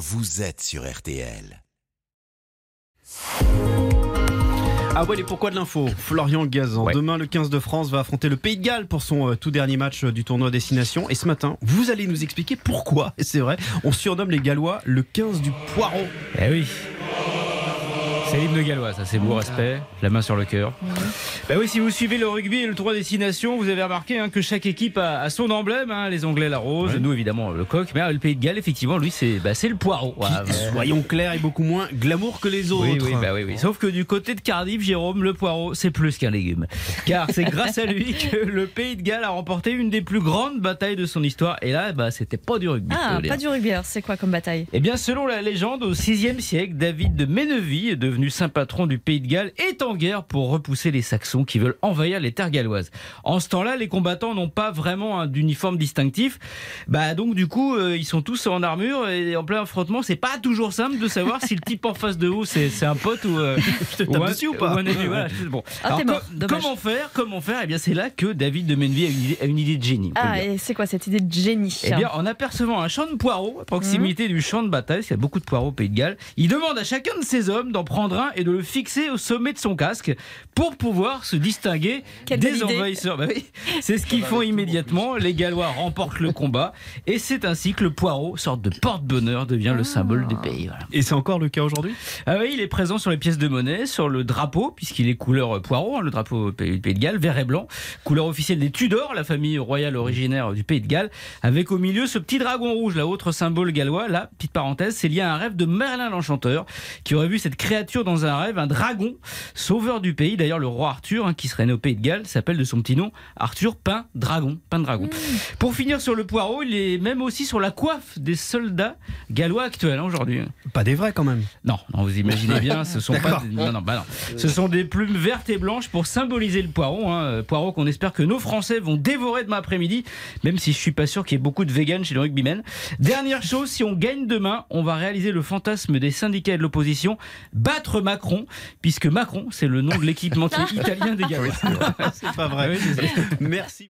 vous êtes sur RTL. Ah ouais, et pourquoi de l'info Florian Gazan. Ouais. Demain, le 15 de France va affronter le Pays de Galles pour son euh, tout dernier match euh, du tournoi Destination. Et ce matin, vous allez nous expliquer pourquoi, et c'est vrai, on surnomme les Gallois le 15 du poireau. Eh oui. C'est l'hymne gallois, ça c'est beau respect, la main sur le cœur. Bah oui, si vous suivez le rugby et le tournoi destination, vous avez remarqué hein, que chaque équipe a, a son emblème. hein, les Anglais la rose, nous évidemment le coq, mais ah, le Pays de Galles effectivement, lui c'est bah, c'est le poireau. Qui, Voilà, ouais. soyons clairs, est beaucoup moins glamour que les autres. Oui, oui, bah oui, oui. Sauf que du côté de Cardiff, Jérôme, le poireau, c'est plus qu'un légume. Car c'est grâce à lui que le Pays de Galles a remporté une des plus grandes batailles de son histoire. Et là, bah, c'était pas du rugby. Ah, pas du rugby, alors c'est quoi comme bataille? Eh bien, selon la légende, au VIe siècle, David de Ménevie, devenu saint patron du pays de Galles, est en guerre pour repousser les Saxons qui veulent envahir les terres galloises. En ce temps-là, les combattants n'ont pas vraiment un uniforme distinctif. Bah donc du coup, euh, ils sont tous en armure et en plein affrontement, c'est pas toujours simple de savoir si le type en face de vous c'est un pote ou, euh, te tape un- dessus ou pas un ennemi, voilà, c'est bon. Ah, Alors, t'es mort, co- dommage. comment faire Comment faire? Eh bien, c'est là que David de Ménevie a une idée, a une idée de génie. Ah, et c'est quoi cette idée de génie? Eh bien, en apercevant un champ de poireaux à proximité Mhm. du champ de bataille, parce qu'il y a beaucoup de poireaux au Pays de Galles, il demande à chacun de ses hommes d'en prendre et de le fixer au sommet de son casque pour pouvoir se distinguer Quelle des envahisseurs. Bah oui, c'est ce qu'ils font immédiatement. Les Gallois remportent le combat et c'est ainsi que le poireau, sorte de porte-bonheur, devient le symbole du pays. Voilà. Et c'est encore le cas aujourd'hui? Ah oui, il est présent sur les pièces de monnaie, sur le drapeau, puisqu'il est couleur poireau, hein, le drapeau Pays du Pays de Galles, vert et blanc, couleur officielle des Tudors, la famille royale originaire du Pays de Galles, avec au milieu ce petit dragon rouge, là, autre symbole gallois. Là, petite parenthèse, c'est lié à un rêve de Merlin l'Enchanteur, qui aurait vu cette créature dans un rêve, un dragon, sauveur du pays. D'ailleurs, le roi Arthur, hein, qui serait né au Pays de Galles, s'appelle de son petit nom Arthur Pain Dragon. Pain Dragon. Pour finir sur le poireau, il est même aussi sur la coiffe des soldats gallois actuels hein, aujourd'hui. Pas des vrais quand même. Non, non, vous imaginez bien, ce sont pas des, non, non, bah non. Ce sont des plumes vertes et blanches pour symboliser le poireau, hein, euh, poireau qu'on espère que nos Français vont dévorer demain après-midi, même si je suis pas sûr qu'il y ait beaucoup de véganes chez les rugbymen. Dernière chose, si on gagne demain, on va réaliser le fantasme des syndicats et de l'opposition, battre Macron, puisque Macron, c'est le nom de l'équipementier italien des Gallois. C'est pas vrai. Ah oui. Merci.